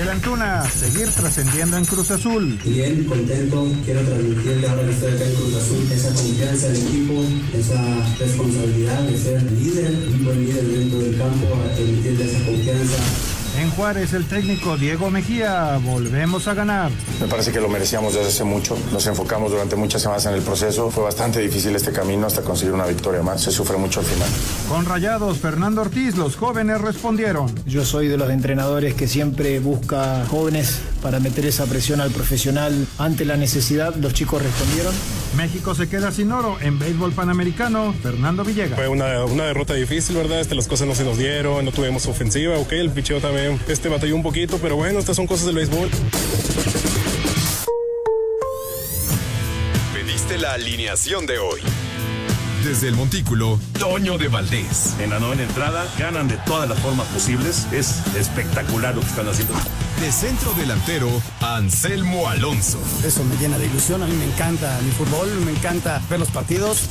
Ariel Antuna, seguir trascendiendo en Cruz Azul. Bien, contento, quiero transmitirle ahora que estoy acá en Cruz Azul esa confianza del equipo, esa responsabilidad de ser líder, un buen líder dentro del campo, transmitirle esa confianza. En Juárez, el técnico Diego Mejía, volvemos a ganar. Me parece que lo merecíamos desde hace mucho. Nos enfocamos durante muchas semanas en el proceso. Fue bastante difícil este camino hasta conseguir una victoria más. Se sufre mucho al final. Con Rayados, Fernando Ortiz, los jóvenes respondieron. Yo soy de los entrenadores que siempre busca jóvenes para meter esa presión al profesional ante la necesidad. Los chicos respondieron. México se queda sin oro en béisbol panamericano. Fernando Villegas. Fue una, una derrota difícil, ¿verdad? Este, las cosas no se nos dieron, no tuvimos ofensiva. Ok, el picheo también este batalló un poquito, pero bueno, estas son cosas del béisbol. Pediste la alineación de hoy. Desde el Montículo, Toño de Valdés. En la novena entrada ganan de todas las formas posibles. Es espectacular lo que están haciendo. De centro delantero, Anselmo Alonso. Eso me llena de ilusión. A mí me encanta mi fútbol, me encanta ver los partidos.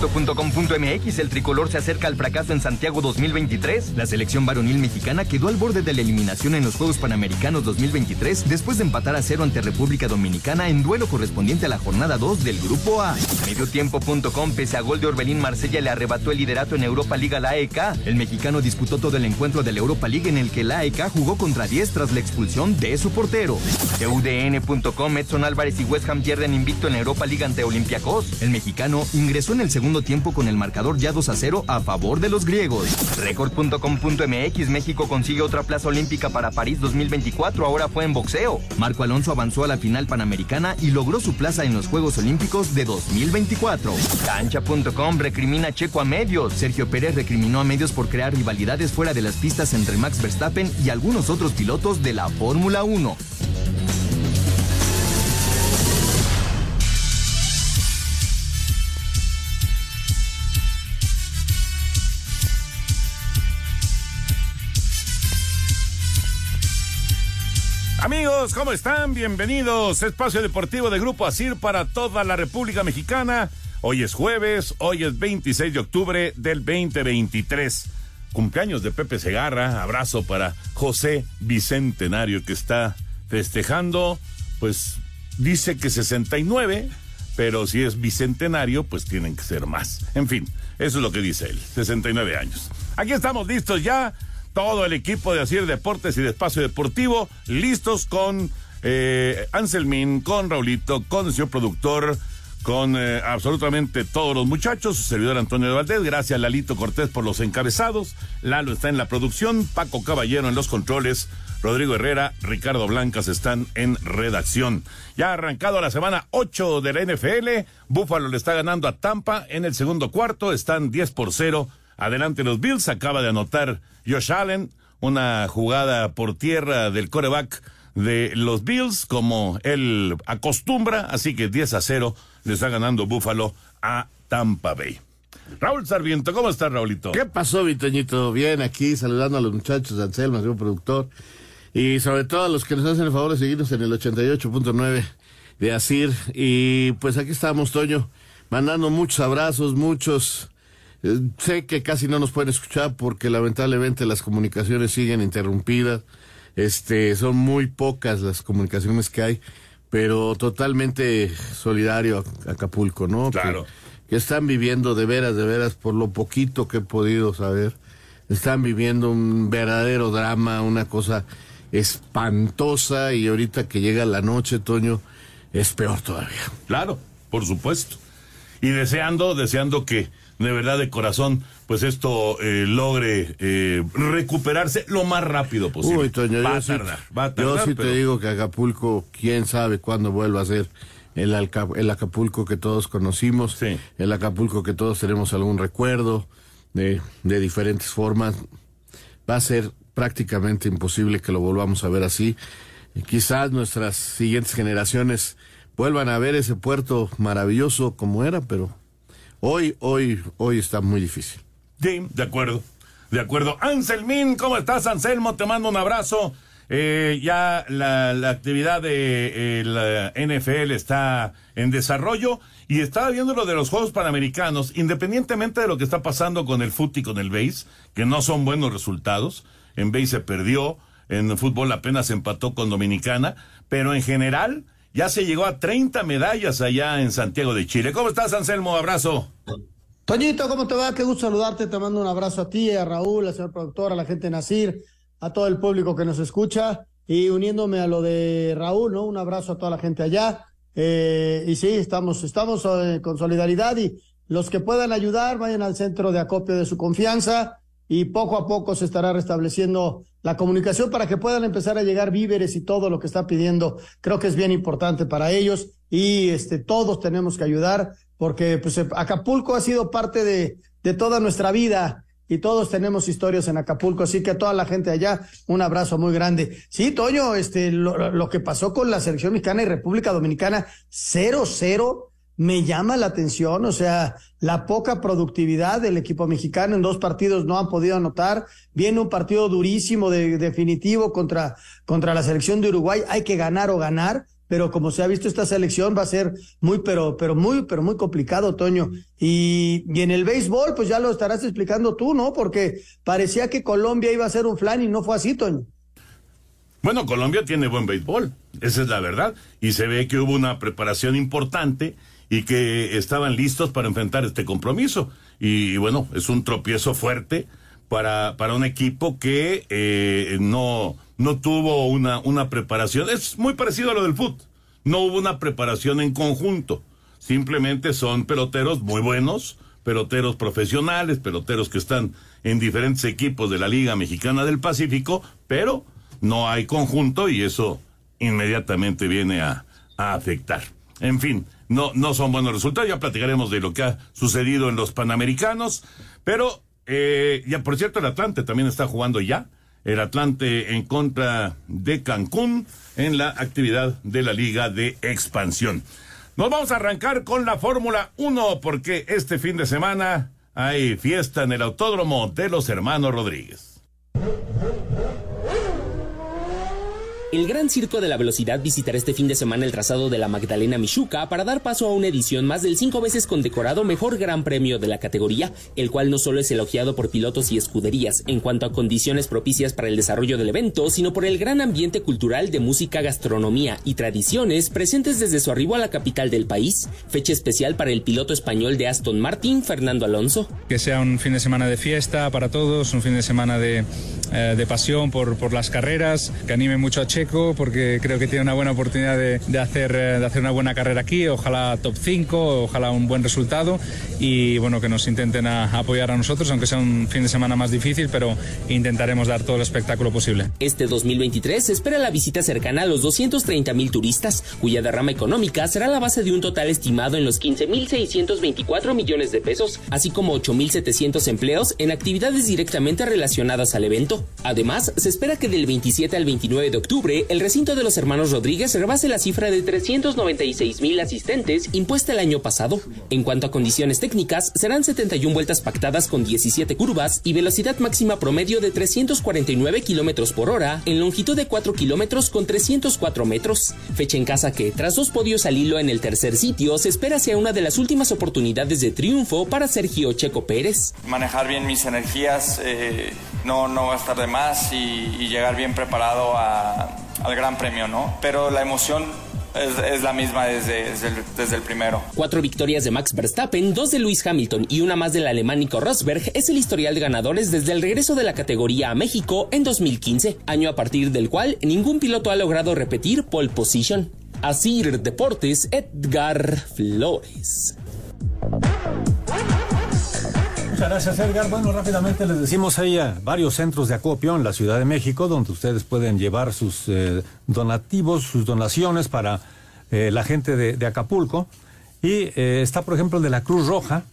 Esto.com.mx, el tricolor se acerca al fracaso en Santiago 2023. La selección varonil mexicana quedó al borde de la eliminación en los Juegos Panamericanos 2023 después de empatar a cero ante República Dominicana en duelo correspondiente a la jornada 2 del Grupo A. Mediotiempo.com, pese a gol de Orbelín Marsella, le arrebató el liderato en Europa Liga la AEK. El mexicano disputó todo el encuentro de la Europa League en el que la AEK jugó contra 10 tras la expulsión de su portero. UDN.com, Edson Álvarez y West Ham pierden invicto en Europa League ante Olympiacos. El mexicano ingresó en el segundo tiempo con el marcador ya 2 a 0 a favor de los griegos. Record.com.mx México consigue otra plaza olímpica para París 2024, ahora fue en boxeo. Marco Alonso avanzó a la final panamericana y logró su plaza en los Juegos Olímpicos de 2024. Cancha.com recrimina Checo a medios. Sergio Pérez recriminó a medios por crear rivalidades fuera de las pistas entre Max Verstappen y algunos otros pilotos de la Fórmula 1. Amigos, ¿cómo están? Bienvenidos. Espacio Deportivo de Grupo Asir para toda la República Mexicana. Hoy es jueves, hoy es 26 de octubre del 2023. Cumpleaños de Pepe Segarra. Abrazo para José Bicentenario que está festejando, pues dice que 69, pero si es bicentenario, pues tienen que ser más. En fin, eso es lo que dice él, 69 años. Aquí estamos listos ya todo el equipo de Asir Deportes y de Espacio Deportivo, listos con eh, Anselmín, con Raulito, con el señor productor, con eh, absolutamente todos los muchachos, su servidor Antonio de Valdés, gracias Lalito Cortés por los encabezados, Lalo está en la producción, Paco Caballero en los controles, Rodrigo Herrera, Ricardo Blancas están en redacción. Ya ha arrancado la semana 8 de la NFL, Búfalo le está ganando a Tampa en el segundo cuarto, están 10 por 0 Adelante los Bills, acaba de anotar Josh Allen, una jugada por tierra del coreback de los Bills, como él acostumbra, así que 10 a 0 le está ganando Buffalo a Tampa Bay. Raúl Sarmiento, ¿cómo estás, Raulito? ¿Qué pasó, Vitoñito? Bien, aquí saludando a los muchachos de Anselmo, señor productor, y sobre todo a los que nos hacen el favor de seguirnos en el 88.9 de Asir. Y pues aquí estamos, Toño, mandando muchos abrazos, muchos eh, sé que casi no nos pueden escuchar porque lamentablemente las comunicaciones siguen interrumpidas. Este, son muy pocas las comunicaciones que hay, pero totalmente solidario a Acapulco, ¿no? Claro. Que, están viviendo de veras, de veras, por lo poquito que he podido saber, están viviendo un verdadero drama, una cosa espantosa y ahorita que llega la noche, Toño, es peor todavía. Claro, por supuesto. Y deseando, deseando que de verdad de corazón, pues esto eh, logre eh, recuperarse lo más rápido posible. Uy, Toño, va, a sí, tardar, va a tardar, Yo sí pero- te digo que Acapulco, quién sabe cuándo vuelva a ser el, Alca- el Acapulco que todos conocimos, Sí. el Acapulco que todos tenemos algún recuerdo de, de diferentes formas. Va a ser prácticamente imposible que lo volvamos a ver así. Y quizás nuestras siguientes generaciones vuelvan a ver ese puerto maravilloso como era, pero hoy, hoy, hoy está muy difícil. Sí, de acuerdo. De acuerdo. Anselmín, ¿cómo estás, Anselmo? Te mando un abrazo. Eh, ya la, actividad de la NFL está en desarrollo y estaba viendo lo de los Juegos Panamericanos, independientemente de lo que está pasando con el fútbol y con el base, que no son buenos resultados. En base se perdió, en fútbol apenas empató con Dominicana, pero en general ya se llegó a 30 medallas allá en Santiago de Chile. ¿Cómo estás, Anselmo? Abrazo. Toñito, ¿cómo te va? Qué gusto saludarte. Te mando un abrazo a ti, a Raúl, al señor productor, a la gente de Nacir, a todo el público que nos escucha. Y uniéndome a lo de Raúl, ¿no? Un abrazo a toda la gente allá. Eh, y sí, estamos, estamos eh, con solidaridad y los que puedan ayudar, vayan al centro de acopio de su confianza y poco a poco se estará restableciendo la comunicación para que puedan empezar a llegar víveres y todo lo que está pidiendo. Creo que es bien importante para ellos y este, todos tenemos que ayudar porque pues, Acapulco ha sido parte de, de toda nuestra vida y todos tenemos historias en Acapulco, así que a toda la gente allá, un abrazo muy grande. Sí, Toño, este, lo, lo que pasó con la selección mexicana y República Dominicana, 0-0 me llama la atención, o sea, la poca productividad del equipo mexicano en dos partidos no han podido anotar, viene un partido durísimo de, definitivo contra, contra la selección de Uruguay, hay que ganar o ganar, pero como se ha visto esta selección va a ser muy, pero, pero muy, pero muy complicado, Toño. Y, y en el béisbol, pues ya lo estarás explicando tú, ¿no? Porque parecía que Colombia iba a ser un flan y no fue así, Toño. Bueno, Colombia tiene buen béisbol, esa es la verdad, y se ve que hubo una preparación importante y que estaban listos para enfrentar este compromiso. Y, bueno, es un tropiezo fuerte para, para un equipo que eh, no, no tuvo una, una preparación. Es muy parecido a lo del fútbol. No hubo una preparación en conjunto. Simplemente son peloteros muy buenos, peloteros profesionales, peloteros que están en diferentes equipos de la Liga Mexicana del Pacífico, pero no hay conjunto y eso inmediatamente viene a, a afectar. En fin, no, no son buenos resultados. Ya platicaremos de lo que ha sucedido en los Panamericanos. Pero, eh, ya por cierto, el Atlante también está jugando ya. El Atlante en contra de Cancún en la actividad de la Liga de Expansión. Nos vamos a arrancar con la Fórmula 1 porque este fin de semana hay fiesta en el Autódromo de los Hermanos Rodríguez. El Gran Circo de la Velocidad visitará este fin de semana el trazado de la Magdalena Michuca para dar paso a una edición más del cinco veces condecorado mejor Gran Premio de la categoría, el cual no solo es elogiado por pilotos y escuderías en cuanto a condiciones propicias para el desarrollo del evento, sino por el gran ambiente cultural de música, gastronomía y tradiciones presentes desde su arribo a la capital del país. Fecha especial para el piloto español de Aston Martin, Fernando Alonso. Que sea un fin de semana de fiesta para todos, un fin de semana de, eh, pasión por, por las carreras, que anime mucho a Che porque creo que tiene una buena oportunidad de, hacer, eh, de hacer una buena carrera aquí, ojalá top 5, ojalá un buen resultado y bueno, que nos intenten apoyar a nosotros, aunque sea un fin de semana más difícil, pero intentaremos dar todo el espectáculo posible. Este 2023 se espera la visita cercana a los 230 mil turistas, cuya derrama económica será la base de un total estimado en los 15.624 millones de pesos, así como 8.700 empleos en actividades directamente relacionadas al evento. Además, se espera que del 27 al 29 de octubre el recinto de los hermanos Rodríguez rebase la cifra de 396 mil asistentes impuesta el año pasado. En cuanto a condiciones técnicas, serán 71 vueltas pactadas con 17 curvas y velocidad máxima promedio de 349 kilómetros por hora en longitud de 4 kilómetros con 304 metros. Fecha en casa que, tras dos podios al hilo en el tercer sitio, se espera sea una de las últimas oportunidades de triunfo para Sergio Checo Pérez. Manejar bien mis energías, eh, no, no va a estar de más y, y llegar bien preparado a al Gran Premio, ¿no? Pero la emoción es, la misma desde, desde el, primero. Cuatro victorias de Max Verstappen, dos de Lewis Hamilton y una más del alemán Nico Rosberg es el historial de ganadores desde el regreso de la categoría a México en 2015, año a partir del cual ningún piloto ha logrado repetir pole position. Asir Deportes, Edgar Flores. Muchas gracias, Edgar. Bueno, rápidamente les decimos, hay varios centros de acopio en la Ciudad de México donde ustedes pueden llevar sus eh, donativos, sus donaciones para eh, la gente de, Acapulco. Y eh, está, por ejemplo, el de la Cruz Roja,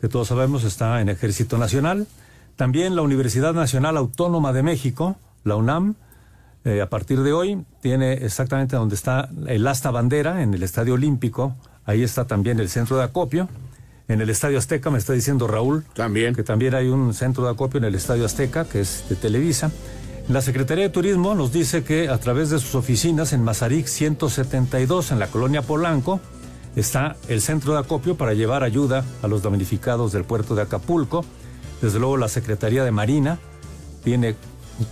que todos sabemos está en Ejército Nacional. También la Universidad Nacional Autónoma de México, la UNAM, a partir de hoy tiene exactamente donde está el asta bandera, en el Estadio Olímpico. Ahí está también el centro de acopio. En el Estadio Azteca, me está diciendo Raúl. También. Que también hay un centro de acopio en el Estadio Azteca, que es de Televisa. La Secretaría de Turismo nos dice que a través de sus oficinas en Mazarik 172, en la colonia Polanco, está el centro de acopio para llevar ayuda a los damnificados del puerto de Acapulco. Desde luego la Secretaría de Marina tiene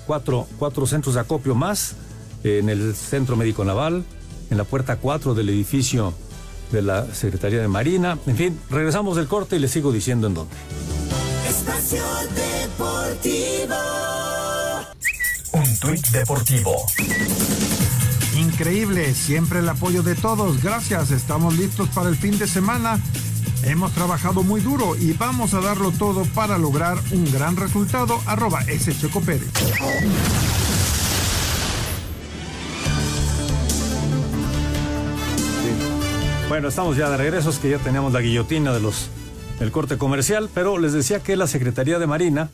cuatro, cuatro centros de acopio más en el Centro Médico Naval, en la puerta 4 del edificio de la Secretaría de Marina. En fin, regresamos del corte y les sigo diciendo en dónde. Espacio Deportivo. Un tuit deportivo. Increíble, siempre el apoyo de todos. Gracias, estamos listos para el fin de semana. Hemos trabajado muy duro y vamos a darlo todo para lograr un gran resultado. Arroba S. Checo Pérez. Bueno, estamos ya de regreso, es que ya teníamos la guillotina de los del corte comercial, pero les decía que la Secretaría de Marina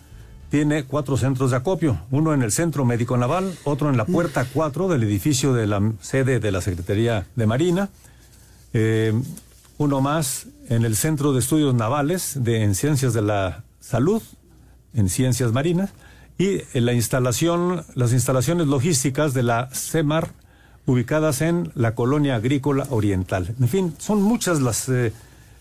tiene cuatro centros de acopio, uno en el Centro Médico Naval, otro en la puerta 4 del edificio de la sede de la Secretaría de Marina, eh, uno más en el Centro de Estudios Navales de, en Ciencias de la Salud, en Ciencias Marinas, y en la instalación, las instalaciones logísticas de la CEMAR, ubicadas en la colonia agrícola oriental. En fin, son muchas las eh,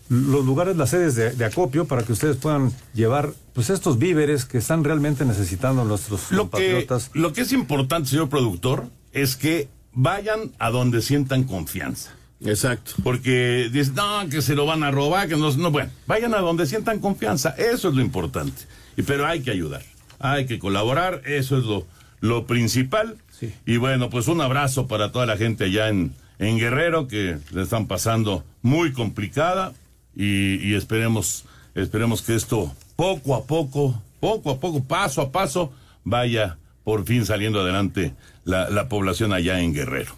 los lugares, las sedes de, de, acopio para que ustedes puedan llevar pues estos víveres que están realmente necesitando nuestros lo compatriotas. Que, lo que es importante, señor productor, es que vayan a donde sientan confianza. Exacto. Porque dicen, no, que se lo van a robar, que no, no, bueno, vayan a donde sientan confianza, eso es lo importante. Y, pero hay que ayudar, hay que colaborar, eso es lo, lo principal. Sí. Y bueno, pues un abrazo para toda la gente allá en, en Guerrero que le están pasando muy complicada y, y, esperemos, esperemos que esto poco a poco, poco a poco, paso a paso, vaya por fin saliendo adelante la, la población allá en Guerrero.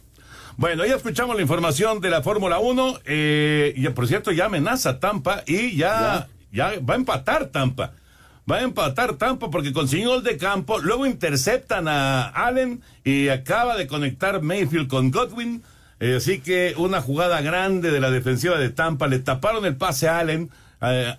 Bueno, ya escuchamos la información de la Fórmula 1. Eh, y por cierto, ya amenaza Tampa y ya, ya, ya va a empatar Tampa. Va a empatar Tampa porque consiguió gol de campo. Luego interceptan a Allen y acaba de conectar Mayfield con Godwin. Eh, así que una jugada grande de la defensiva de Tampa. Le taparon el pase a Allen.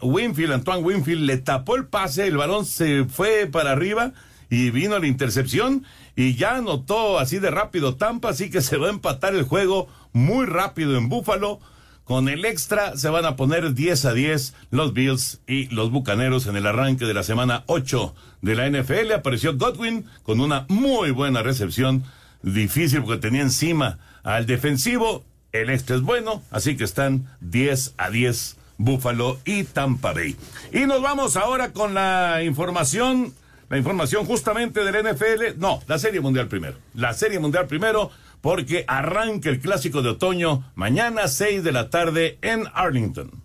Winfield, Antoine Winfield, le tapó el pase. El balón se fue para arriba y vino la intercepción. Y ya anotó así de rápido Tampa. Así que se va a empatar el juego muy rápido en Búfalo. Con el extra se van a poner 10 a 10 los Bills y los Bucaneros en el arranque de la semana 8 de la NFL. Apareció Godwin con una muy buena recepción. Difícil porque tenía encima al defensivo. El extra es bueno, así que están 10 a 10 Búfalo y Tampa Bay. Y nos vamos ahora con la información, la información justamente del NFL. No, la Serie Mundial primero. La Serie Mundial primero porque arranca el clásico de otoño mañana 6 de la tarde en Arlington.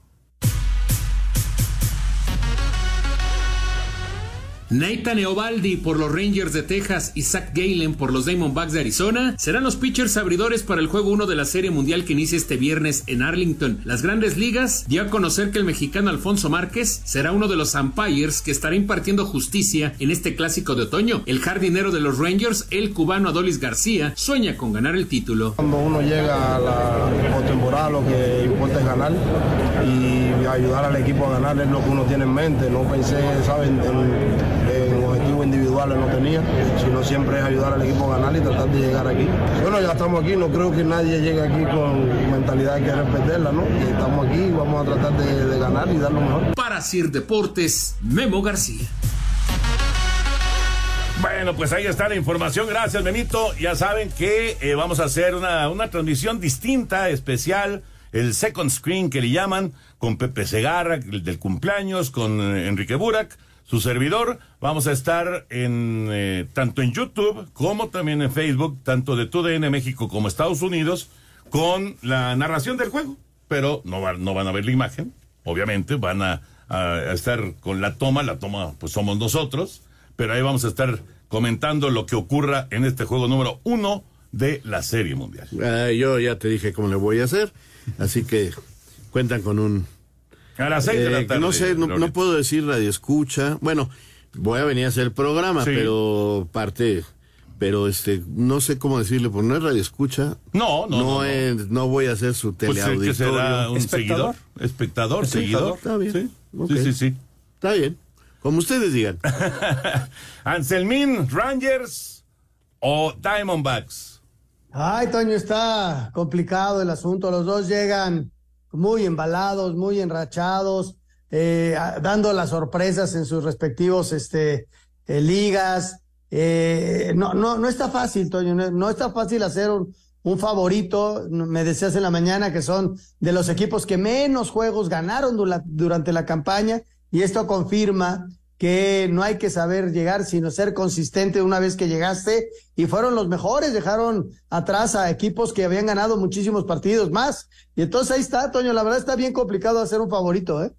Nathan Eovaldi por los Rangers de Texas y Zach Galen por los Diamondbacks de Arizona serán los pitchers abridores para el juego 1 de la Serie Mundial que inicia este viernes en Arlington. Las grandes ligas dio a conocer que el mexicano Alfonso Márquez será uno de los umpires que estará impartiendo justicia en este clásico de otoño. El jardinero de los Rangers, el cubano Adolis García, sueña con ganar el título. Cuando uno llega a la postemporada lo que importa es ganar y ayudar al equipo a ganar es lo que uno tiene en mente. No pensé, ¿saben? Individuales no tenía, sino siempre es ayudar al equipo a ganar y tratar de llegar aquí. Bueno, ya estamos aquí, no creo que nadie llegue aquí con mentalidad de querer perderla, ¿no? Y estamos aquí y vamos a tratar de, de ganar y dar lo mejor. Para Sir Deportes, Memo García. Bueno, pues ahí está la información. Gracias, Benito. Ya saben que eh, vamos a hacer una, una transmisión distinta, especial, el second screen que le llaman, con Pepe Segarra, el del cumpleaños, con eh, Enrique Burak su servidor. Vamos a estar en eh, tanto en YouTube como también en Facebook, tanto de TUDN México como Estados Unidos, con la narración del juego. Pero no, no van a ver la imagen, obviamente, van a, estar con la toma, la toma pues somos nosotros, pero ahí vamos a estar comentando lo que ocurra en este juego número uno de la Serie Mundial. Uh, yo ya te dije cómo le voy a hacer, así que cuentan con un a las seis de la tarde. Eh, no sé, no, no, puedo decir radio escucha. Bueno, voy a venir a hacer el programa, sí. pero parte pero este, no sé cómo decirle, porque no es radio escucha. No, no, no, no. es- no voy a hacer su Pues el teleauditorio. que será un seguidor, espectador, seguidor. Está bien. Sí, sí, sí, sí. Está bien. Como ustedes digan. Anselmín, Rangers o Diamondbacks. Ay, Toño, está complicado el asunto. Los dos llegan muy embalados, muy enrachados, eh, dando las sorpresas en sus respectivos este, eh, ligas. Eh, no, no, no está fácil, Toño, no, está fácil hacer un, favorito. Me decías en la mañana que son de los equipos que menos juegos ganaron dura- durante la campaña y esto confirma que no hay que saber llegar, sino ser consistente una vez que llegaste. Y fueron los mejores, dejaron atrás a equipos que habían ganado muchísimos partidos más. Y entonces ahí está, Toño, la verdad está bien complicado hacer un favorito, ¿eh?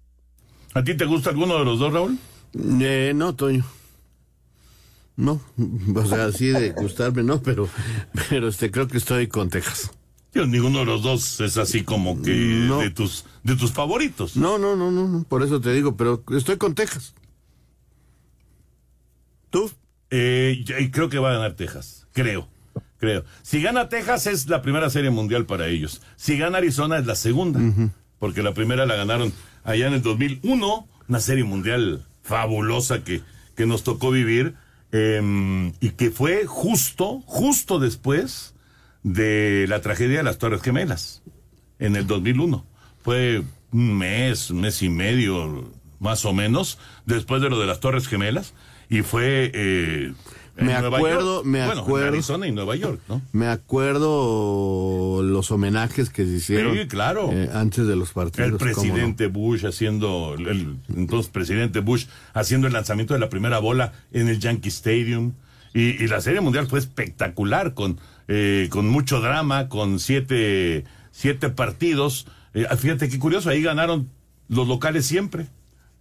¿A ti te gusta alguno de los dos, Raúl? Eh, no, Toño. No, o sea, así de gustarme, no, pero, pero este, creo que estoy con Texas. Yo, ninguno de los dos es así como que de tus de tus favoritos. No, no, no, no, no, por eso te digo, pero estoy con Texas. ¿Tú? Eh, y creo que va a ganar Texas. Creo. Creo. Si gana Texas es la primera serie mundial para ellos. Si gana Arizona es la segunda. Porque la primera la ganaron allá en el 2001. Una serie mundial fabulosa que, que nos tocó vivir. eh, y que fue justo, justo después de la tragedia de las Torres Gemelas. En el 2001. Fue un mes, un mes y medio, más o menos, después de lo de las Torres Gemelas. Y fue eh, en Me Nueva acuerdo, York. me Bueno, acuerdo. en Arizona y Nueva York, ¿no? Me acuerdo los homenajes que se hicieron. Sí, claro. eh, antes de los partidos. El no. presidente Bush haciendo, el, el entonces presidente Bush haciendo el lanzamiento de la primera bola en el Yankee Stadium. Y, y la Serie Mundial fue espectacular, con, eh, con mucho drama, con siete, siete partidos. Eh, fíjate qué curioso, ahí ganaron los locales siempre.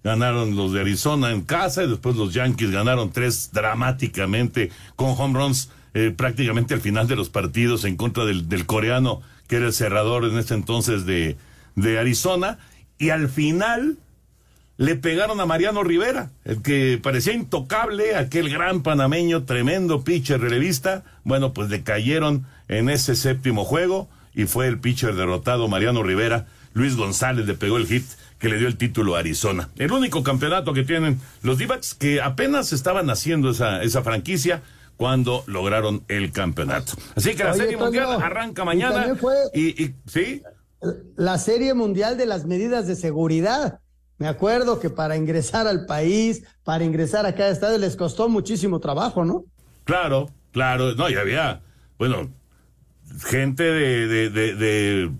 Ganaron los de Arizona en casa y después los Yankees ganaron tres dramáticamente con home runs eh, prácticamente al final de los partidos en contra del, coreano que era el cerrador en ese entonces de, de Arizona. Y al final le pegaron a Mariano Rivera, el que parecía intocable, aquel gran panameño, tremendo pitcher relevista. Bueno, pues le cayeron en ese séptimo juego y fue el pitcher derrotado Mariano Rivera. Luis González le pegó el hit que le dio el título a Arizona. El único campeonato que tienen los d que apenas estaban haciendo esa, esa franquicia cuando lograron el campeonato. Así que la Oye, Serie Toño, Mundial arranca y mañana. también fue- Y, y- sí, La serie mundial de las medidas de seguridad. Me acuerdo que para ingresar al país, para ingresar a cada estadio, les costó muchísimo trabajo, ¿no? Claro, claro. No, y había, bueno, gente de, de, de, de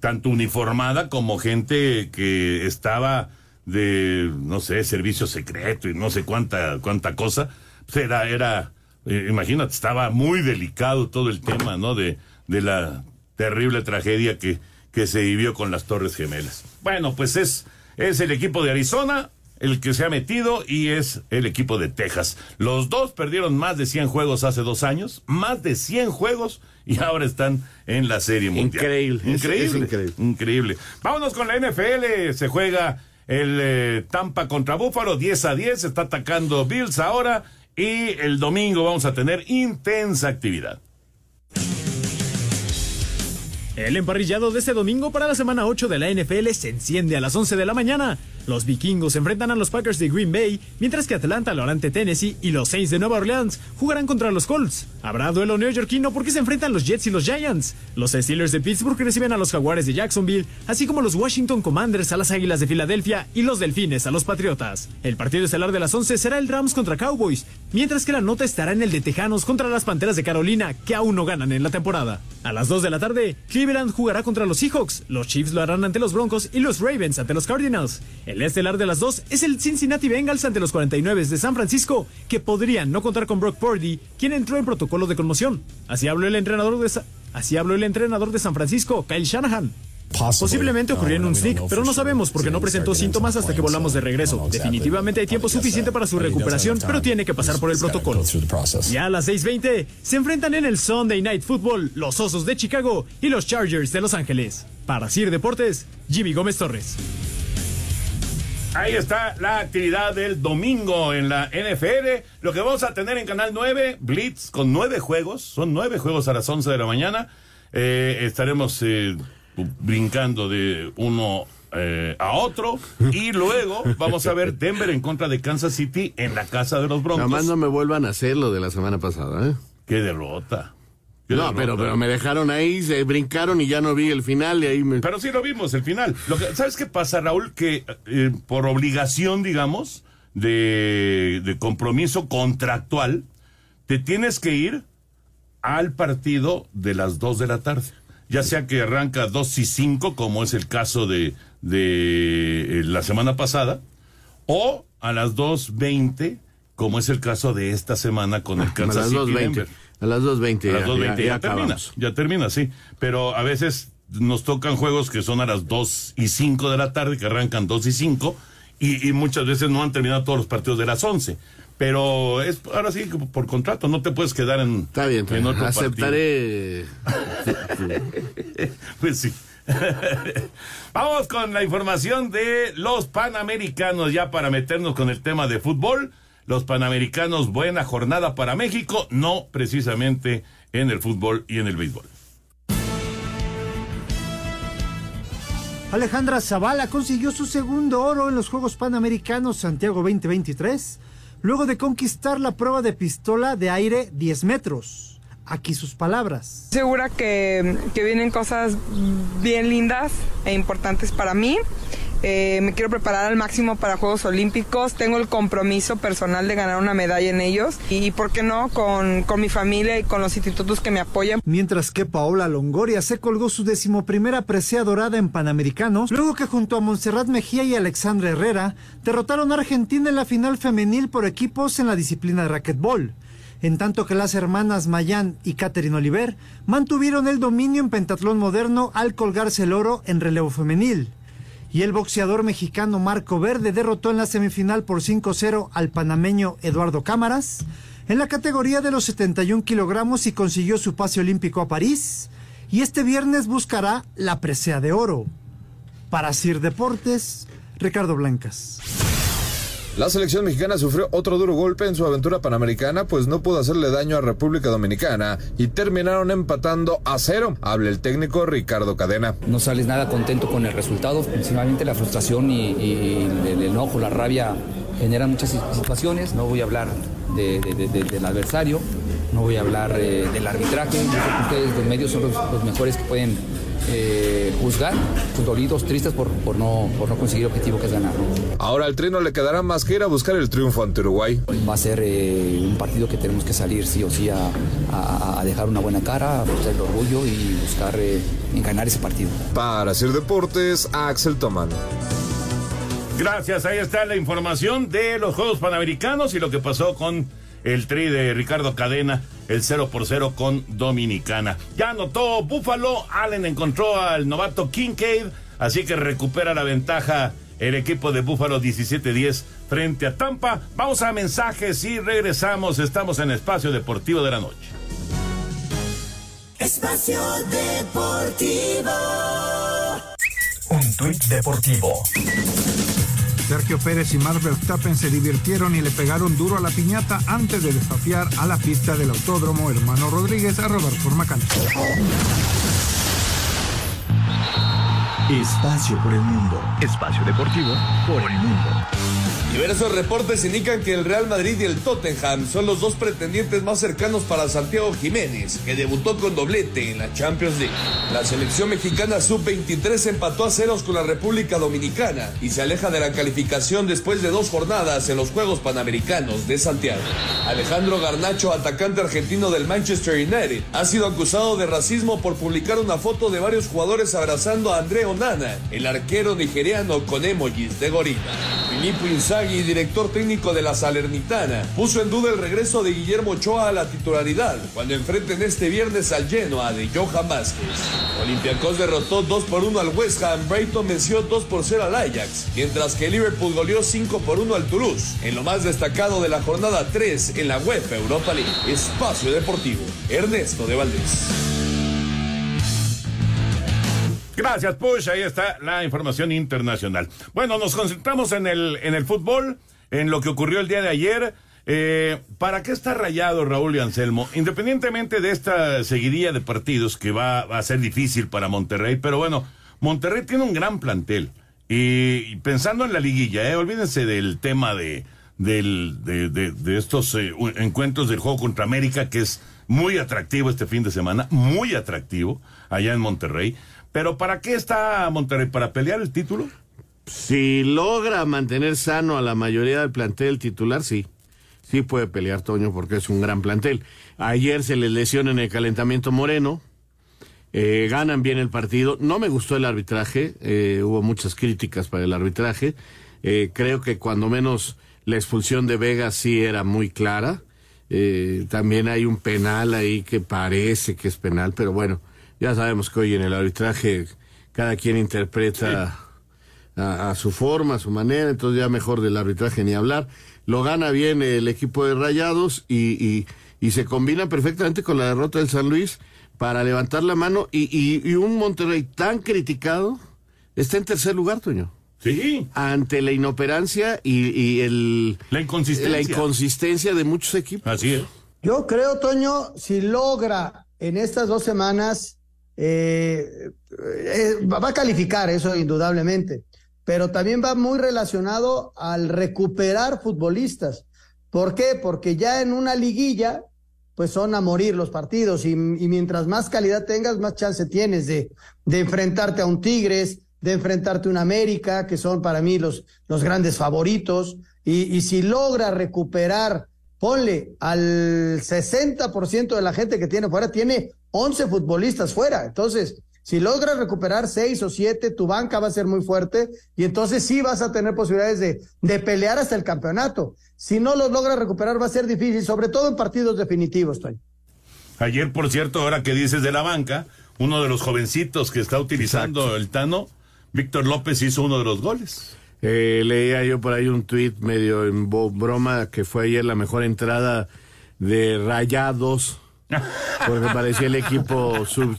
tanto uniformada como gente que estaba de, no sé, servicio secreto y no sé cuánta, cuánta cosa. Pues era, era, eh, imagínate, estaba muy delicado todo el tema, ¿no? De, de la terrible tragedia que, que se vivió con las Torres Gemelas. Bueno, pues es, es el equipo de Arizona el que se ha metido y es el equipo de Texas. Los dos perdieron más de 100 juegos hace dos años, más de 100 juegos y ahora están en la Serie Mundial. Increíble, es- Increíble. es increíble. Increíble. Vámonos con la NFL. Se juega el eh, Tampa contra Búfalo, 10 a 10. Está atacando Bills ahora. Y el domingo vamos a tener intensa actividad. El emparrillado de este domingo para la semana 8 de la NFL se enciende a las 11 de la mañana. Los vikingos enfrentan a los Packers de Green Bay, mientras que Atlanta lo Tennessee y los Saints de Nueva Orleans jugarán contra los Colts. Habrá duelo neoyorquino porque se enfrentan los Jets y los Giants. Los Steelers de Pittsburgh reciben a los Jaguares de Jacksonville, así como los Washington Commanders a las Águilas de Filadelfia y los Delfines a los Patriotas. El partido estelar de las 11 será el Rams contra Cowboys, mientras que la nota estará en el de Tejanos contra las Panteras de Carolina, que aún no ganan en la temporada. A las 2 de la tarde, jugará contra los Seahawks, los Chiefs lo harán ante los Broncos y los Ravens ante los Cardinals. El estelar de las 2 es el Cincinnati Bengals ante los 49 de San Francisco, que podrían no contar con Brock Purdy, quien entró en protocolo de conmoción. Así habló el entrenador de, Así habló el entrenador de San Francisco, Kyle Shanahan. Posiblemente ocurrió en un sneak, pero no sabemos porque no presentó síntomas hasta que volamos de regreso. Definitivamente hay tiempo suficiente para su recuperación, pero tiene que pasar por el protocolo. Ya a las 6.20 se enfrentan en el Sunday Night Football los Osos de Chicago y los Chargers de Los Ángeles. Para Sir Deportes, Jimmy Gómez Torres. Ahí está la actividad del domingo en la NFL. Lo que vamos a tener en Canal 9, Blitz, con nueve juegos. Son nueve juegos a las 11 de la mañana. Eh, estaremos eh, brincando de uno eh, a otro. Y luego vamos a ver Denver en contra de Kansas City en la casa de los Broncos. Nada más no me vuelvan a hacer lo de la semana pasada, ¿eh? Qué derrota. Qué No, derrota. pero, pero me dejaron ahí, se brincaron y ya no vi el final y ahí me... Pero sí lo vimos, el final. Lo que, ¿Sabes qué pasa, Raúl? Que eh, por obligación, digamos, de, de compromiso contractual, te tienes que ir al partido de las 2 de la tarde. Ya sea que arranca 2 y 5, como es el caso de, de eh, la semana pasada, o a las 2.20, como es el caso de esta semana con el a Kansas las City 2.20. Denver. A las 2.20 A las ya, 2.20 ya, ya, ya termina, ya termina, sí. Pero a veces nos tocan juegos que son a las 2 y 5 de la tarde, que arrancan 2 y 5, y, y muchas veces no han terminado todos los partidos de las 11. Pero es ahora sí que por contrato, no te puedes quedar en, Está bien, está en bien. otro aceptaré. pues sí. Vamos con la información de los Panamericanos, ya para meternos con el tema de fútbol. Los Panamericanos, buena jornada para México, no precisamente en el fútbol y en el béisbol. Alejandra Zavala consiguió su segundo oro en los Juegos Panamericanos Santiago 2023, luego de conquistar la prueba de pistola de aire 10 metros. Aquí sus palabras. Segura que, que vienen cosas bien lindas e importantes para mí. Eh, me quiero preparar al máximo para Juegos Olímpicos. Tengo el compromiso personal de ganar una medalla en ellos. Y, ¿por qué no? Con, con mi familia y con los institutos que me apoyan. Mientras que Paola Longoria se colgó su decimoprimera presea dorada en Panamericanos, luego que junto a Montserrat Mejía y Alexandra Herrera derrotaron a Argentina en la final femenil por equipos en la disciplina de racquetball. En tanto que las hermanas Mayán y Catherine Oliver mantuvieron el dominio en pentatlón moderno al colgarse el oro en relevo femenil. Y el boxeador mexicano Marco Verde derrotó en la semifinal por 5-0 al panameño Eduardo Cámaras en la categoría de los 71 kilogramos y consiguió su pase olímpico a París. Y este viernes buscará la presea de oro. Para Sir Deportes, Ricardo Blancas. La selección mexicana sufrió otro duro golpe en su aventura panamericana, pues no pudo hacerle daño a República Dominicana y terminaron empatando a cero. Habla el técnico Ricardo Cadena. No sales nada contento con el resultado, principalmente la frustración y, el enojo, la rabia generan muchas situaciones. No voy a hablar de- de- de- de- del adversario, no voy a hablar eh, del arbitraje. Ustedes, los medios, son los mejores que pueden eh, juzgar. Son dolidos, tristes por, por no, por no conseguir el objetivo que es ganar. ¿no? Ahora al trino le quedará más que ir a buscar el triunfo ante Uruguay. Va a ser eh, un partido que tenemos que salir sí o sí a, a- a dejar una buena cara, a mostrar el orgullo y buscar eh, en ganar ese partido. Para hacer deportes, Axel Toman. Gracias, ahí está la información de los Juegos Panamericanos y lo que pasó con el tri de Ricardo Cadena, el 0 por 0 con Dominicana. Ya anotó Búfalo, Allen encontró al novato Kincaid, así que recupera la ventaja el equipo de Búfalo 17-10 frente a Tampa. Vamos a mensajes y regresamos, estamos en Espacio Deportivo de la Noche. Espacio Deportivo. Un tuit deportivo. Sergio Pérez y Max Verstappen se divirtieron y le pegaron duro a la piñata antes de desafiar a la pista del autódromo Hermano Rodríguez a rodar por Macán. Espacio por el mundo. Espacio deportivo por el mundo. Diversos reportes indican que el Real Madrid y el Tottenham son los dos pretendientes más cercanos para Santiago Jiménez, que debutó con doblete en la Champions League. La selección mexicana sub-23 empató a ceros con la República Dominicana y se aleja de la calificación después de dos jornadas en los Juegos Panamericanos de Santiago. Alejandro Garnacho, atacante argentino del Manchester United, ha sido acusado de racismo por publicar una foto de varios jugadores abrazando a André Onana, el arquero nigeriano con emojis de gorila. Filippo Inzaghi, director técnico de la Salernitana, puso en duda el regreso de Guillermo Ochoa a la titularidad cuando enfrenten este viernes al Genoa de Johan Vázquez. Olympiacos derrotó 2 por 1 al West Ham, Brighton venció 2 por 0 al Ajax, mientras que Liverpool goleó 5 por 1 al Toulouse, en lo más destacado de la jornada 3 en la UEFA Europa League. Espacio Deportivo, Ernesto de Valdés. Gracias, Push. Ahí está la información internacional. Bueno, nos concentramos en el, en el fútbol, en lo que ocurrió el día de ayer. Eh, ¿Para qué está rayado Raúl y Anselmo? Independientemente de esta seguidilla de partidos que va, a ser difícil para Monterrey, pero bueno, Monterrey tiene un gran plantel. Y, pensando en la liguilla, eh, olvídense del tema de, del, de, de, estos eh, encuentros del juego contra América, que es muy atractivo este fin de semana, muy atractivo allá en Monterrey. Pero ¿para qué está Monterrey? ¿Para pelear el título? Si logra mantener sano a la mayoría del plantel titular, sí. Sí puede pelear Toño porque es un gran plantel. Ayer se les lesiona en el calentamiento Moreno. Eh, ganan bien el partido. No me gustó el arbitraje. Eh, hubo muchas críticas para el arbitraje. Eh, creo que cuando menos la expulsión de Vega sí era muy clara. también hay un penal ahí que parece que es penal, pero bueno, ya sabemos que hoy en el arbitraje cada quien interpreta a, su forma, a su manera, entonces ya mejor del arbitraje ni hablar. Lo gana bien el equipo de Rayados y, y, se combina perfectamente con la derrota del San Luis para levantar la mano y, y, un Monterrey tan criticado está en tercer lugar, Toño. Sí. Ante la inoperancia y, el, la inconsistencia. la inconsistencia de muchos equipos. Así es. Yo creo, Toño, si logra en estas dos semanas eh, eh, va a calificar eso indudablemente, pero también va muy relacionado al recuperar futbolistas. ¿Por qué? Porque ya en una liguilla, pues son a morir los partidos y, mientras más calidad tengas, más chance tienes de, de enfrentarte a un Tigres, de enfrentarte a un América, que son para mí los, los grandes favoritos. Y, y si logra recuperar, ponle al 60% de la gente que tiene fuera, tiene 11 futbolistas fuera. Entonces, si logras recuperar 6 o 7, tu banca va a ser muy fuerte y entonces sí vas a tener posibilidades de, de pelear hasta el campeonato. Si no los logras recuperar va a ser difícil, sobre todo en partidos definitivos, Toño. Ayer, por cierto, ahora que dices de la banca, uno de los jovencitos que está utilizando el Tano, Víctor López hizo uno de los goles. Eh, leía yo por ahí un tuit medio en broma que fue ayer la mejor entrada de Rayados porque parecía el equipo sub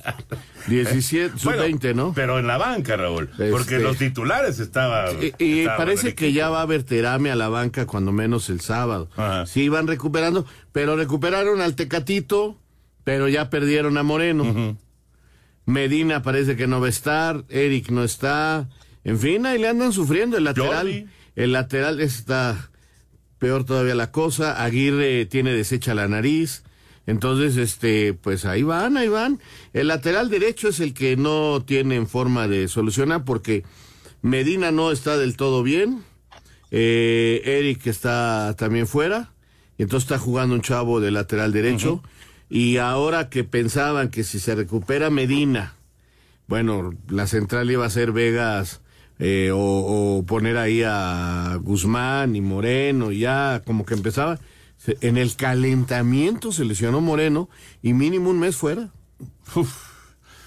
17, sub 20, ¿no? Pero en la banca, Raúl. Porque Este- los titulares estaban. Y, parece que ya va a haber terame a la banca cuando menos el sábado. Sí, van recuperando, pero recuperaron al Tecatito, pero ya perdieron a Moreno. Medina parece que no va a estar, Eric no está. En fin, ahí le andan sufriendo el lateral. Jordi. El lateral está peor todavía la cosa. Aguirre tiene deshecha la nariz. Entonces, este, pues ahí van, ahí van. El lateral derecho es el que no tienen forma de solucionar porque Medina no está del todo bien. Eh, Eric está también fuera. Y entonces está jugando un chavo de lateral derecho. Y ahora que pensaban que si se recupera Medina, bueno, la central iba a ser Vegas eh, o, o poner ahí a Guzmán y Moreno, ya como que empezaba. En el calentamiento se lesionó Moreno y mínimo un mes fuera.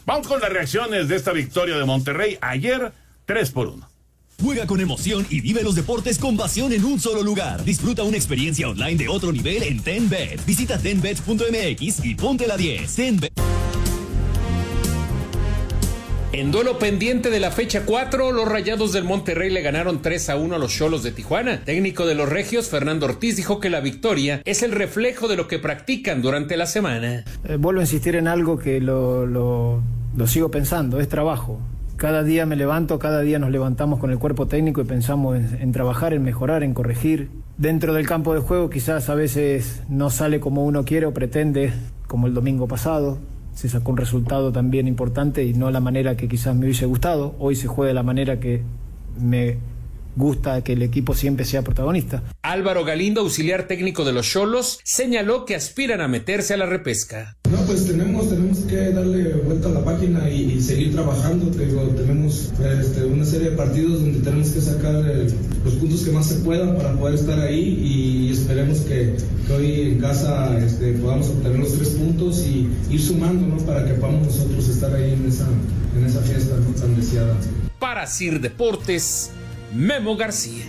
Vamos con las reacciones de esta victoria de Monterrey. Ayer, 3 por 1. Juega con emoción y vive los deportes con pasión en un solo lugar. Disfruta una experiencia online de otro nivel en TenBet. Visita tenbet.mx y ponte la 10. TenBet. En duelo pendiente de la fecha 4, los Rayados del Monterrey le ganaron 3 a 1 a los Cholos de Tijuana. Técnico de los Regios, Fernando Ortiz, dijo que la victoria es el reflejo de lo que practican durante la semana. Eh, vuelvo a insistir en algo que lo, sigo pensando, es trabajo. Cada día me levanto, cada día nos levantamos con el cuerpo técnico y pensamos en, en trabajar, en mejorar, en corregir. Dentro del campo de juego quizás a veces no sale como uno quiere o pretende, como el domingo pasado. Se sacó un resultado también importante y no la manera que quizás me hubiese gustado. Hoy se juega de la manera que me gusta que el equipo siempre sea protagonista. Álvaro Galindo, auxiliar técnico de los Cholos, señaló que aspiran a meterse a la repesca. Pues tenemos, tenemos que darle vuelta a la página y, y seguir trabajando. Te digo, tenemos este, una serie de partidos donde tenemos que sacar eh, los puntos que más se puedan para poder estar ahí y esperemos que, que hoy en casa este, podamos obtener los tres puntos y ir sumando ¿no? para que podamos nosotros estar ahí en esa, en esa fiesta ¿no? tan deseada. Para Sir Deportes, Memo García.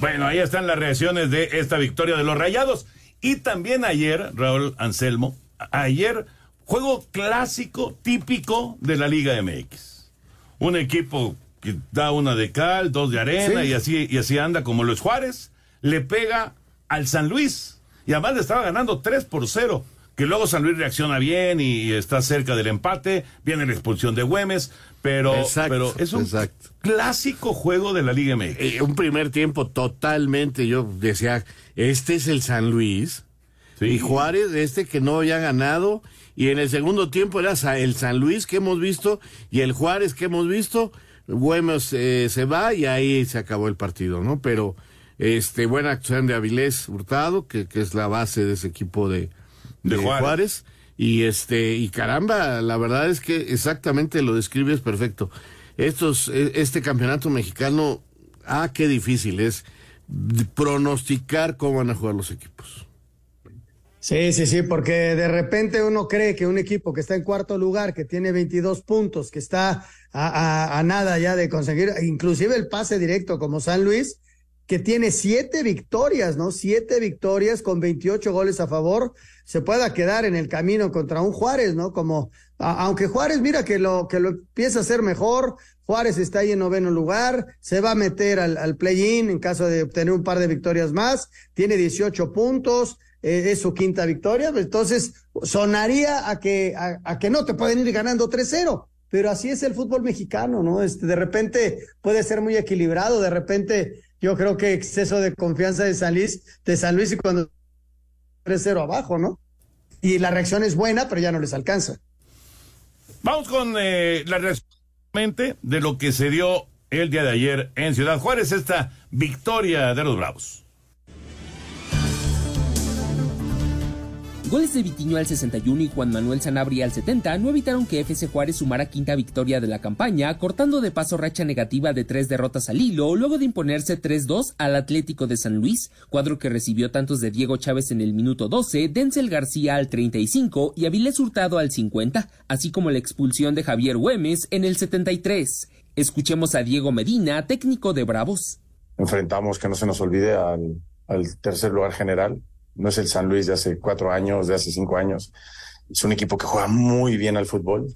Bueno, ahí están las reacciones de esta victoria de los Rayados. Y también ayer, Raúl Anselmo, ayer, juego clásico, típico de la Liga MX. un equipo que da una de cal, dos de arena Sí. y así y así anda como los Juárez, le pega al San Luis y además le estaba ganando 3 por 0. Que luego San Luis reacciona bien y, está cerca del empate, viene la expulsión de Güemes, pero, Exacto, pero es un exacto. clásico juego de la Liga MX. Eh, un primer tiempo totalmente, yo decía, este es el San Luis. Y Juárez, este que no había ganado. Y en el segundo tiempo era el San Luis que hemos visto y el Juárez que hemos visto. Güemes eh, se va y ahí se acabó el partido, ¿no? Pero este buena actuación de Avilés Hurtado, que, que es la base de ese equipo de, De de Juárez. Juárez. Y este, y caramba, la verdad es que exactamente lo describes perfecto. Estos, e- este campeonato mexicano, ah, qué difícil es pronosticar cómo van a jugar los equipos. Sí, sí, sí, porque de repente uno cree que un equipo que está en cuarto lugar, que tiene 22 puntos, que está a, nada ya de conseguir, inclusive el pase directo como San Luis, que tiene siete victorias, ¿no? Siete victorias con 28 goles a favor, se pueda quedar en el camino contra un Juárez, ¿no? Como, aunque Juárez mira que lo, que lo empieza a hacer mejor, Juárez está ahí en noveno lugar, se va a meter al, al play-in en caso de obtener un par de victorias más, tiene 18 puntos, eh, es su quinta victoria, entonces sonaría a que, a, a que no te pueden ir ganando 3-0, pero así es el fútbol mexicano, ¿no? Este, de repente puede ser muy equilibrado, de repente yo creo que exceso de confianza de San Luis, de San Luis y cuando 3-0 abajo, ¿no? Y la reacción es buena, pero ya no les alcanza. Vamos con eh, la reacción de lo que se dio el día de ayer en Ciudad Juárez, esta victoria de los Bravos. Goles de Vitiño al 61 y Juan Manuel Sanabria al 70 no evitaron que FC Juárez sumara quinta victoria de la campaña, cortando de paso racha negativa de tres derrotas al hilo, luego de imponerse 3-2 al Atlético de San Luis, cuadro que recibió tantos de Diego Chávez en el minuto 12, Denzel García al 35 y Avilés Hurtado al 50, así como la expulsión de Javier Güemes en el 73. Escuchemos a Diego Medina, técnico de Bravos. enfrentamos, que no se nos olvide, al, al tercer lugar general. No es el San Luis de hace cuatro años, de hace cinco años. Es un equipo que juega muy bien al fútbol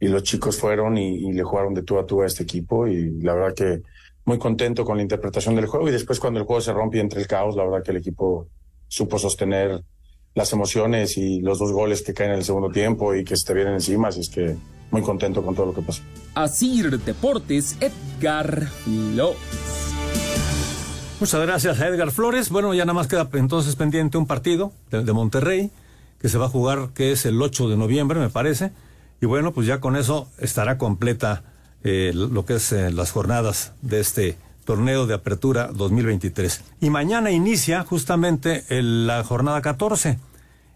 y los chicos fueron y, le jugaron de tú a tú a este equipo y la verdad que muy contento con la interpretación del juego y después cuando el juego se rompe entre el caos, la verdad que el equipo supo sostener las emociones y los dos goles que caen en el segundo tiempo y que se te vienen encima, así es que muy contento con todo lo que pasó. Asir Deportes, Edgar Flores. Muchas gracias a Edgar Flores. Bueno, ya nada más queda entonces pendiente un partido de, Monterrey que se va a jugar, que es el 8 de noviembre, me parece. Y bueno, pues ya con eso estará completa eh, lo que es eh, las jornadas de este torneo de apertura 2023. Y mañana inicia justamente el- la jornada 14.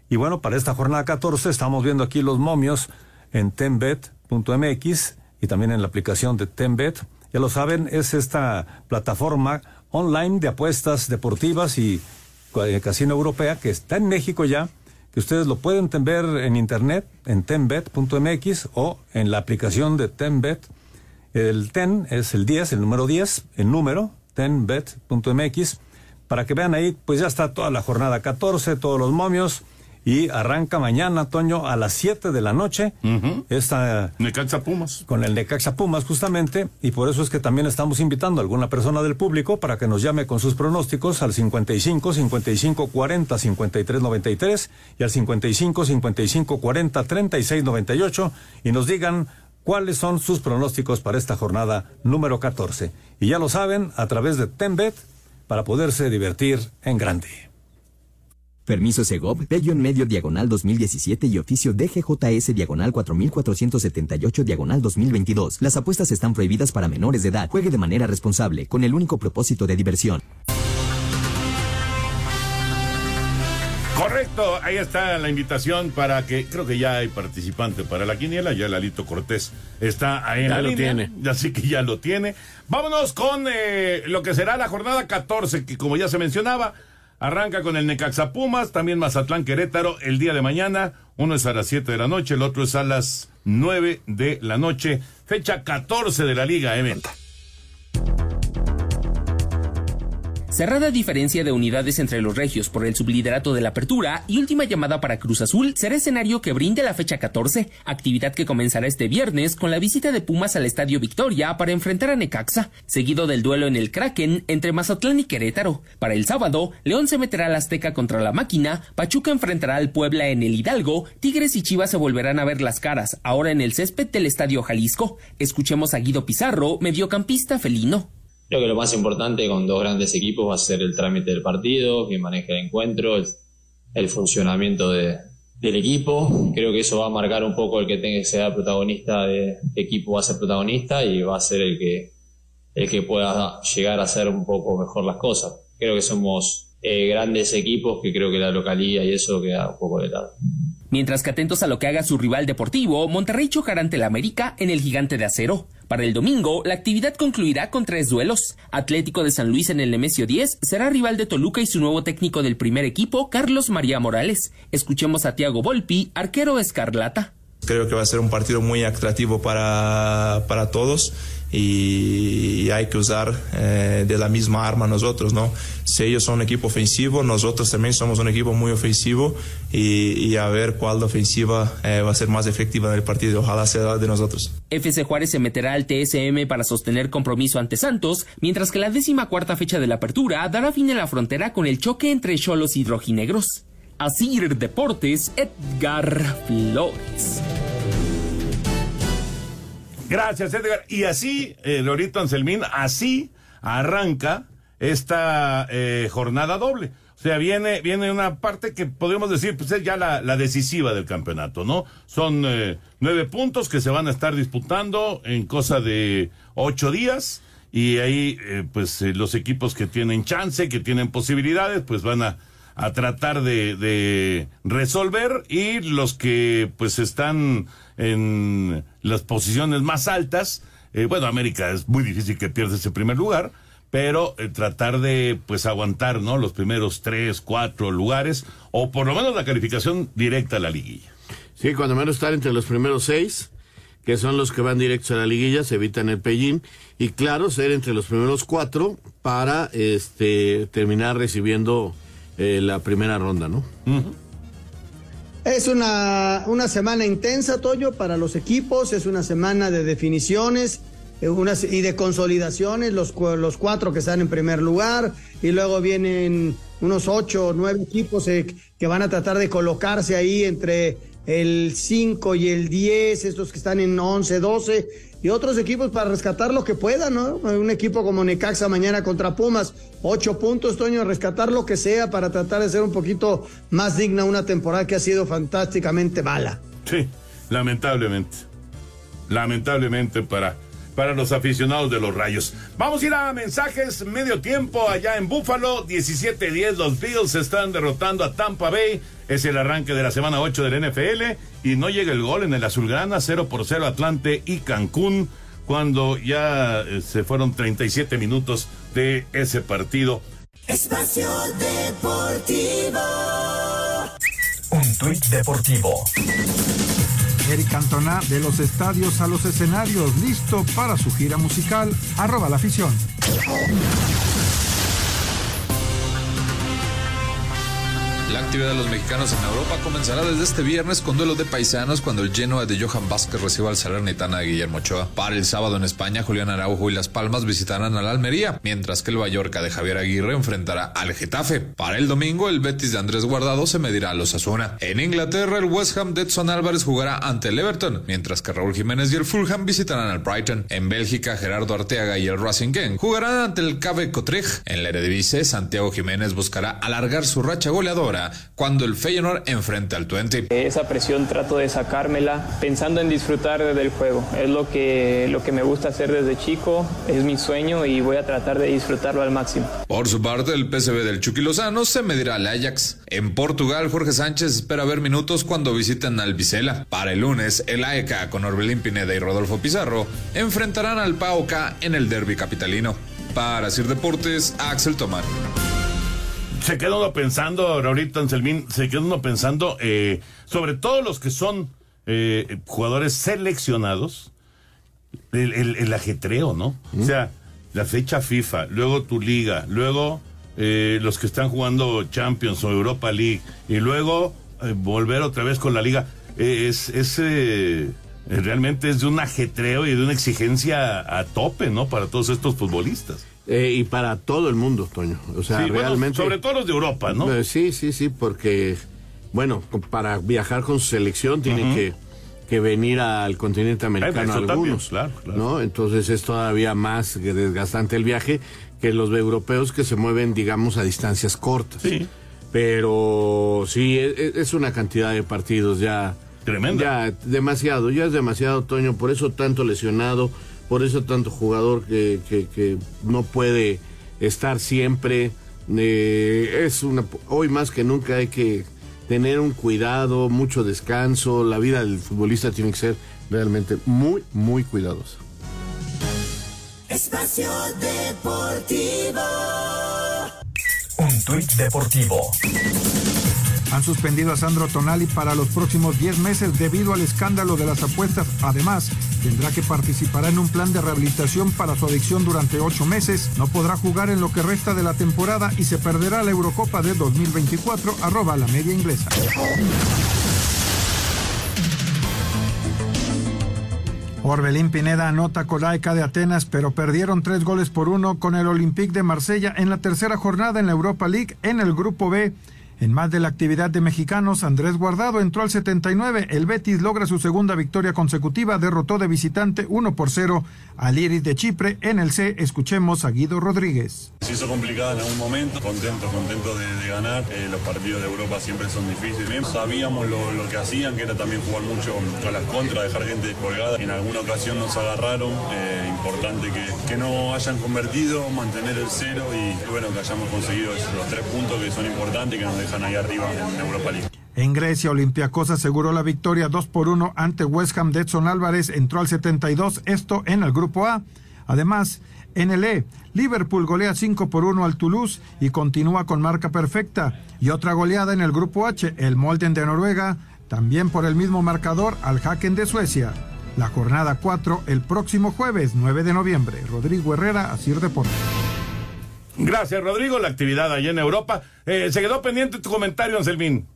Y bueno, para esta jornada 14 estamos viendo aquí los momios en tenbet.mx y también en la aplicación de Tenbet. Ya lo saben, es esta plataforma online de apuestas deportivas y eh, casino europea que está en México ya, que ustedes lo pueden ver en internet en tenbet.mx o en la aplicación de Tenbet. El TEN es el 10, el número 10, el número, tenbet.mx, para que vean ahí, pues ya está toda la jornada 14, todos los momios, y arranca mañana, Toño, a las 7 de la noche. Esta, Necaxa Pumas. Con el Necaxa Pumas, justamente, y por eso es que también estamos invitando a alguna persona del público para que nos llame con sus pronósticos al 55 55 40 53 93 y al 55 55 40 36 98 y nos digan cuáles son sus pronósticos para esta jornada número 14. Y ya lo saben, a través de Tenbet, para poderse divertir en grande. Permiso Segov, Bello en medio diagonal 2017 y oficio DGJS diagonal 4478 diagonal 2022. Las apuestas están prohibidas para menores de edad. Juegue de manera responsable, con el único propósito de diversión. Correcto, ahí está la invitación para que, creo que ya hay participante para la quiniela, ya Lalito Cortés está ahí en Ya la lo línea, tiene. así que ya lo tiene. Vámonos con eh, lo que será la jornada 14, que como ya se mencionaba, arranca con el Necaxa Pumas, también Mazatlán Querétaro el día de mañana, uno es a las 7 de la noche, el otro es a las 9 de la noche, fecha 14 de la Liga MX. Cerrada diferencia de unidades entre los regios por el subliderato de la apertura y última llamada para Cruz Azul será escenario que brinde la fecha 14, actividad que comenzará este viernes con la visita de Pumas al Estadio Victoria para enfrentar a Necaxa, seguido del duelo en el Kraken entre Mazatlán y Querétaro. Para el sábado, León se meterá al Azteca contra la máquina, Pachuca enfrentará al Puebla en el Hidalgo, Tigres y Chivas se volverán a ver las caras, ahora en el césped del Estadio Jalisco. Escuchemos a Guido Pizarro, mediocampista felino. Creo que lo más importante con dos grandes equipos va a ser el trámite del partido, que maneje el encuentro, el, funcionamiento del equipo. Creo que eso va a marcar un poco el que tenga que ser protagonista de, equipo va a ser protagonista y va a ser el que, el que pueda llegar a hacer un poco mejor las cosas. Creo que somos eh, grandes equipos que creo que la localidad y eso queda un poco de lado. Mientras que atentos a lo que haga su rival deportivo, Monterrey chocará ante el América en el Gigante de Acero. Para el domingo, la actividad concluirá con tres duelos. Atlético de San Luis en el Nemesio 10 será rival de Toluca y su nuevo técnico del primer equipo, Carlos María Morales. Escuchemos a Tiago Volpi, arquero escarlata. Creo que va a ser un partido muy atractivo para, para todos y hay que usar eh, de la misma arma nosotros, ¿no? Si ellos son un equipo ofensivo, nosotros también somos un equipo muy ofensivo y, a ver cuál ofensiva eh, va a ser más efectiva en el partido. Ojalá sea de nosotros. FC Juárez se meterá al TSM para sostener compromiso ante Santos, mientras que la décima cuarta fecha de la apertura dará fin a la frontera con el choque entre Cholos y Rojinegros. Asir Deportes, Edgar Flores. Gracias, Edgar. Y así, eh, Lorito Anselmín, así arranca esta eh, jornada doble. O sea, viene, viene una parte que podríamos decir, pues es ya la, decisiva del campeonato, ¿no? Son eh, nueve puntos que se van a estar disputando en cosa de ocho días. Y ahí, eh, pues los equipos que tienen chance, que tienen posibilidades, pues van a, a tratar de, de resolver. Y los que, pues están en las posiciones más altas. Eh, bueno, América es muy difícil que pierda ese primer lugar, pero eh, tratar de pues aguantar, ¿no? Los primeros tres, cuatro lugares, o por lo menos la calificación directa a la liguilla. Sí, cuando menos estar entre los primeros seis, que son los que van directos a la liguilla, se evitan el pellín, y claro, ser entre los primeros cuatro para este terminar recibiendo eh, la primera ronda, ¿no? Es una, una semana intensa, Toyo, para los equipos, es una semana de definiciones eh, y de consolidaciones, los, los cuatro que están en primer lugar, y luego vienen unos ocho o nueve equipos eh, que van a tratar de colocarse ahí entre el 5 y el 10, estos que están en 11, 12, y otros equipos para rescatar lo que puedan, ¿no? Un equipo como Necaxa mañana contra Pumas, ocho puntos, Toño, rescatar lo que sea para tratar de ser un poquito más digna una temporada que ha sido fantásticamente mala. Sí, lamentablemente. Lamentablemente para para los aficionados de los Rayos. Vamos a ir a mensajes medio tiempo allá en Búfalo, 17-10 los Bills están derrotando a Tampa Bay, es el arranque de la semana 8 del NFL y no llega el gol en el Azulgrana, 0 por 0 Atlante y Cancún cuando ya eh, se fueron 37 minutos de ese partido. Espacio Deportivo. Un tuit deportivo. Eric Cantona de los estadios a los escenarios, listo para su gira musical. Arroba la afición. La actividad de los mexicanos en Europa comenzará desde este viernes con duelo de paisanos cuando el Genoa de Johan Vázquez reciba al Salernitana de Guillermo Ochoa. Para el sábado en España, Julián Araujo y Las Palmas visitarán a la Almería, mientras que el Mallorca de Javier Aguirre enfrentará al Getafe. Para el domingo, el Betis de Andrés Guardado se medirá a los Asuna. En Inglaterra, el West Ham de Edson Álvarez jugará ante el Everton, mientras que Raúl Jiménez y el Fulham visitarán al Brighton. En Bélgica, Gerardo Arteaga y el Racing Gang jugarán ante el KV. En la Eredivisie, Santiago Jiménez buscará alargar su racha goleadora cuando el Feyenoord enfrenta al Twente. Esa presión trato de sacármela pensando en disfrutar del juego. Es lo que, lo que me gusta hacer desde chico, es mi sueño y voy a tratar de disfrutarlo al máximo. Por su parte, el PSV del Chucky Lozano se medirá al Ajax. En Portugal, Jorge Sánchez espera ver minutos cuando visiten al Vicela. Para el lunes, el AEK con Orbelín Pineda y Rodolfo Pizarro enfrentarán al PAOK en el derby capitalino. Para Sir Deportes, Axel Tomán se queda uno pensando, ahorita Anselmín, se queda uno pensando eh, sobre todos los que son eh, jugadores seleccionados, el, ajetreo, ¿no? O sea, la fecha FIFA, luego tu liga, luego eh, los que están jugando Champions o Europa League y luego eh, volver otra vez con la liga, eh, es, es eh, realmente es de un ajetreo y de una exigencia a tope, ¿no? Para todos estos futbolistas. Eh, y para todo el mundo, Toño. O sea, Sí, bueno, realmente. sobre todo los de Europa, ¿no? Eh, sí, sí, sí, porque, bueno, para viajar con su selección tiene Ujú. que, que venir al continente americano eso también, algunos. claro, claro. ¿no? Entonces es todavía más desgastante el viaje que los europeos que se mueven, digamos, a distancias cortas. Sí. Pero sí, e- e- es, una cantidad de partidos ya. Tremenda. Ya, demasiado, ya es demasiado, Toño, por eso tanto lesionado, por eso tanto jugador que, que, que no puede estar siempre. Eh, es una, hoy más que nunca hay que tener un cuidado, mucho descanso. La vida del futbolista tiene que ser realmente muy, muy cuidadosa. Espacio Deportivo. Un tuit deportivo. Han suspendido a Sandro Tonali para los próximos 10 meses debido al escándalo de las apuestas. Además, tendrá que participar en un plan de rehabilitación para su adicción durante 8 meses. No podrá jugar en lo que resta de la temporada y se perderá la Eurocopa de 2024, arroba la media inglesa. Orbelín Pineda anota Colaica de Atenas, pero perdieron tres goles por uno con el Olympique de Marsella en la tercera jornada en la Europa League en el Grupo B. En más de la actividad de mexicanos, Andrés Guardado entró al 79. El Betis logra su segunda victoria consecutiva, derrotó de visitante 1 por 0 al Iris de Chipre. En el C, escuchemos a Guido Rodríguez. Se hizo complicada en algún momento, contento, contento de, ganar. Eh, los partidos de Europa siempre son difíciles. Sabíamos lo, que hacían, que era también jugar mucho a las contras, dejar gente descolgada. En alguna ocasión nos agarraron. Eh, importante que, no hayan convertido, mantener el cero y bueno, que hayamos conseguido esos- los tres puntos que son importantes que nos en Europa League. En Grecia, Olympiacos aseguró la victoria 2 por 1 ante West Ham de Edson Álvarez, entró al 72, esto en el grupo A. Además, en el E, Liverpool golea 5 por 1 al Toulouse y continúa con marca perfecta. Y otra goleada en el grupo H, el Molden de Noruega, también por el mismo marcador al Haken de Suecia. La jornada 4 el próximo jueves 9 de noviembre. Rodrigo Herrera, Asir Deportes. Gracias, Rodrigo. La actividad allá en Europa. Eh, se quedó pendiente tu comentario, Anselmín.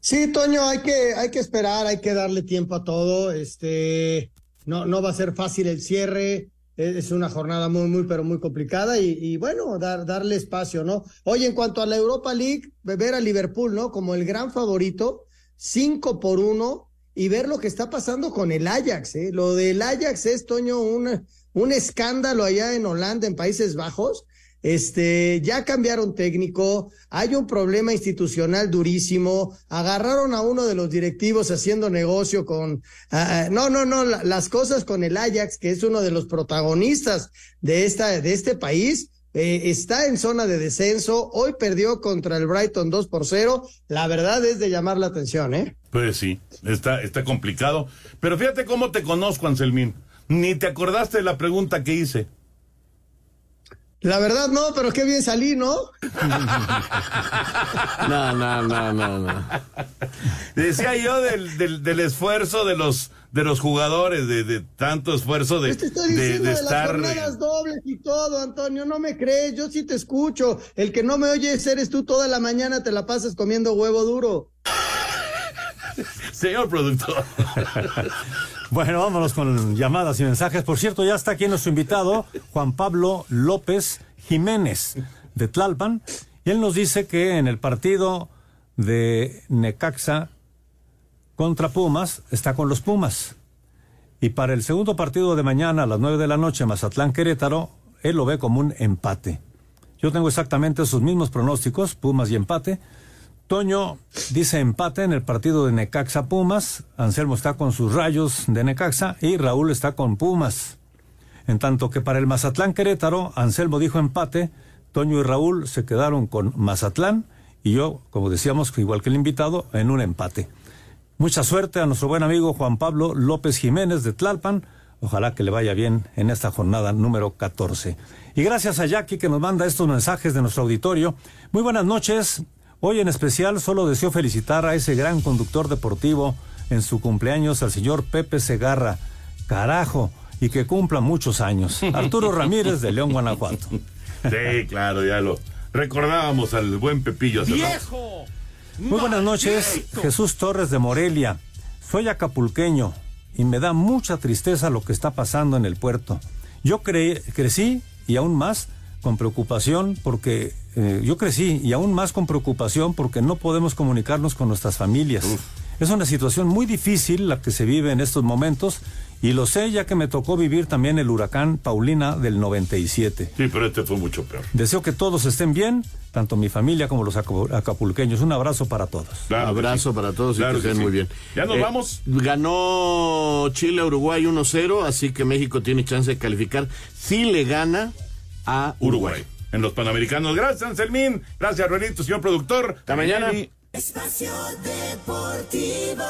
Sí, Toño, hay que, hay que esperar, hay que darle tiempo a todo. Este, no, no va a ser fácil el cierre. Es es una jornada muy, muy, pero muy complicada y, y bueno, dar, darle espacio, ¿no? Oye, en cuanto a la Europa League, ver a Liverpool, ¿no? Como el gran favorito, cinco por uno y ver lo que está pasando con el Ajax, ¿eh? Lo del Ajax es, Toño, un, un escándalo allá en Holanda, en Países Bajos. Este, ya cambiaron técnico, hay un problema institucional durísimo, agarraron a uno de los directivos haciendo negocio con, ah, ah, no, no, no, la- las cosas con el Ajax, que es uno de los protagonistas de esta, de este país, eh, está en zona de descenso, hoy perdió contra el Brighton 2 por 0, la verdad es de llamar la atención, ¿eh? Pues sí, está, está complicado. Pero fíjate cómo te conozco, Anselmín. Ni te acordaste de la pregunta que hice. La verdad no, pero qué bien salí, ¿no? No, no, no, no, no. Decía yo del, del, del esfuerzo de los de los jugadores, de, de tanto esfuerzo de, Te estoy de, diciendo de de, las estar. jornadas dobles y todo, Antonio, no me crees, yo sí te escucho. El que no me oyes eres tú toda la mañana, te la pasas comiendo huevo duro. Señor productor. Bueno, vámonos con llamadas y mensajes. Por cierto, ya está aquí nuestro invitado, Juan Pablo López Jiménez, de Tlalpan. Y él nos dice que en el partido de Necaxa contra Pumas, está con los Pumas. Y para el segundo partido de mañana a las 9 de la noche, Mazatlán Querétaro, él lo ve como un empate. Yo tengo exactamente esos mismos pronósticos, Pumas y empate. Toño dice empate en el partido de Necaxa Pumas, Anselmo está con sus rayos de Necaxa y Raúl está con Pumas. En tanto que para el Mazatlán Querétaro, Anselmo dijo empate, Toño y Raúl se quedaron con Mazatlán y yo, como decíamos, igual que el invitado, en un empate. Mucha suerte a nuestro buen amigo Juan Pablo López Jiménez de Tlalpan. Ojalá que le vaya bien en esta jornada número 14. Y gracias a Jackie que nos manda estos mensajes de nuestro auditorio. Muy buenas noches. Hoy en especial solo deseo felicitar a ese gran conductor deportivo en su cumpleaños, al señor Pepe Segarra. Carajo, y que cumpla muchos años. Arturo Ramírez de León, Guanajuato. Sí, claro, ya lo recordábamos al buen Pepillo. ¡Viejo! Muy buenas noches, Jesús Torres de Morelia. Soy acapulqueño y me da mucha tristeza lo que está pasando en el puerto. Yo cre- crecí y aún más con preocupación porque eh, yo crecí y aún más con preocupación porque no podemos comunicarnos con nuestras familias. Es una situación muy difícil la que se vive en estos momentos y lo sé ya que me tocó vivir también el huracán Paulina del 97. Sí, pero este fue mucho peor. Deseo que todos estén bien, tanto mi familia como los acapu- acapulqueños. Un abrazo para todos. Abrazo para todos y Claro que que estén sí. muy bien. Ya nos Eh, vamos. Ganó Chile a Uruguay 1-0, así que México tiene chance de calificar si le gana a Uruguay. En los Panamericanos. Gracias, Anselmín. Gracias, Ruelito, señor productor. Hasta mañana. Espacio Deportivo.